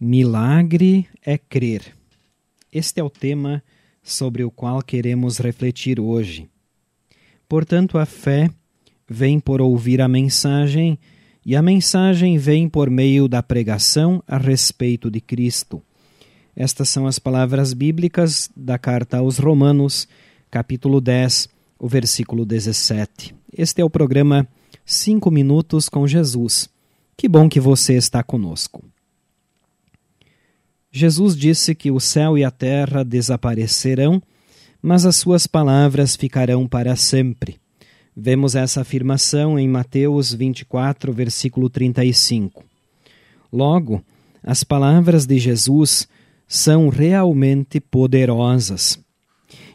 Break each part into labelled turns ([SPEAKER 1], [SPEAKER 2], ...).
[SPEAKER 1] milagre é crer. Este é o tema sobre o qual queremos refletir hoje. Portanto, a fé vem por ouvir a mensagem, e a mensagem vem por meio da pregação a respeito de Cristo. Estas são as palavras bíblicas da carta aos Romanos, capítulo 10, o versículo 17. Este é o programa Cinco Minutos com Jesus. Que bom que você está conosco. Jesus disse que o céu e a terra desaparecerão, mas as suas palavras ficarão para sempre. Vemos essa afirmação em Mateus 24, versículo 35. Logo, as palavras de Jesus são realmente poderosas.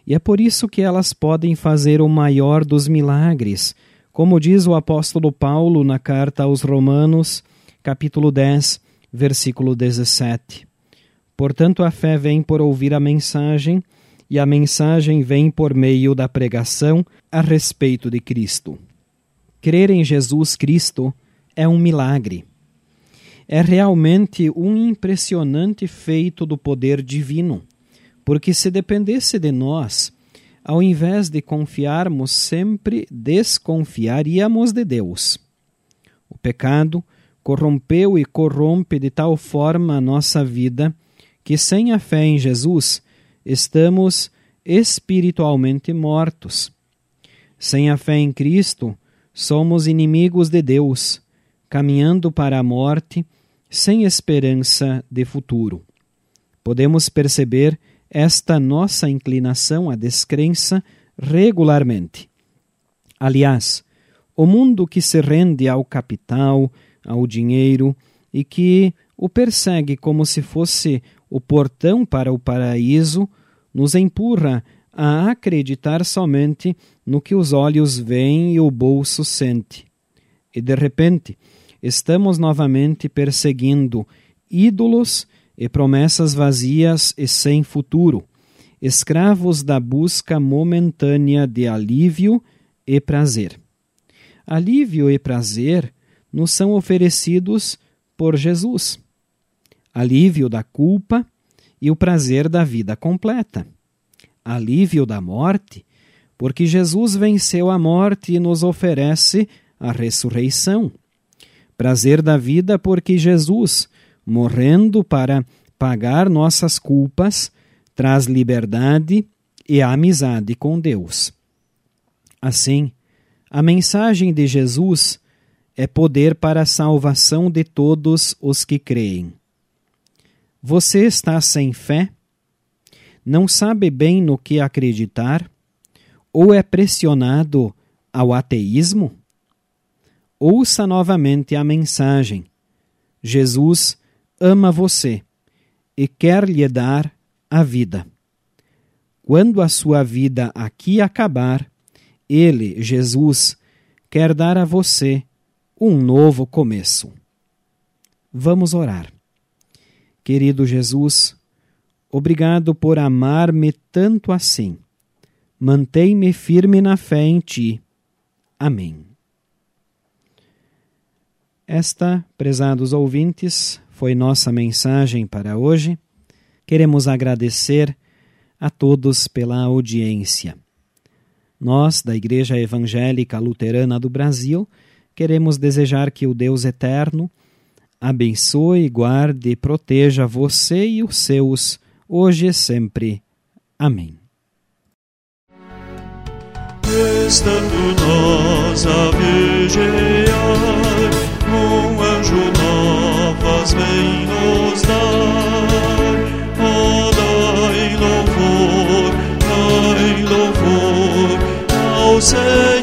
[SPEAKER 1] E é por isso que elas podem fazer o maior dos milagres, como diz o apóstolo Paulo na carta aos Romanos, capítulo 10, versículo 17. Portanto, a fé vem por ouvir a mensagem, e a mensagem vem por meio da pregação a respeito de Cristo. Crer em Jesus Cristo é um milagre. É realmente um impressionante feito do poder divino, porque se dependesse de nós, ao invés de confiarmos, sempre desconfiaríamos de Deus. O pecado corrompeu e corrompe de tal forma a nossa vida que sem a fé em Jesus estamos espiritualmente mortos. Sem a fé em Cristo, somos inimigos de Deus, caminhando para a morte, sem esperança de futuro. Podemos perceber esta nossa inclinação à descrença regularmente. Aliás, o mundo que se rende ao capital, ao dinheiro e que o persegue como se fosse o portão para o paraíso, nos empurra a acreditar somente no que os olhos veem e o bolso sente. E de repente, estamos novamente perseguindo ídolos e promessas vazias e sem futuro, escravos da busca momentânea de alívio e prazer. Alívio e prazer nos são oferecidos por Jesus alívio da culpa e o prazer da vida completa. Alívio da morte, porque Jesus venceu a morte e nos oferece a ressurreição. Prazer da vida, porque Jesus, morrendo para pagar nossas culpas, traz liberdade e amizade com Deus. Assim, a mensagem de Jesus é poder para a salvação de todos os que creem. Você está sem fé? Não sabe bem no que acreditar? Ou é pressionado ao ateísmo? Ouça novamente a mensagem. Jesus ama você e quer lhe dar a vida. Quando a sua vida aqui acabar, ele, Jesus, quer dar a você um novo começo. Vamos orar. Querido Jesus, obrigado por amar-me tanto assim. Mantém-me firme na fé em Ti. Amém. Esta, prezados ouvintes, foi nossa mensagem para hoje. Queremos agradecer a todos pela audiência. Nós, da Igreja Evangélica Luterana do Brasil, queremos desejar que o Deus Eterno abençoe, guarde e proteja você e os seus, hoje e sempre. Amém.
[SPEAKER 2] Estando nós a vigiar, um anjo novas vem nos dar. Oh, dai louvor, dai louvor ao Senhor,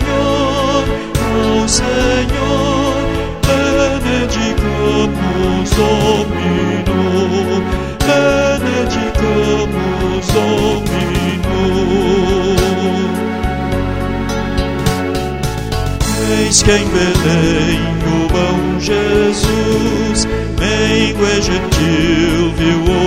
[SPEAKER 2] Benedicamos Domino, benedicamos Domino. Eis que em Belém o bom Jesus, mengo e gentil, viu hoje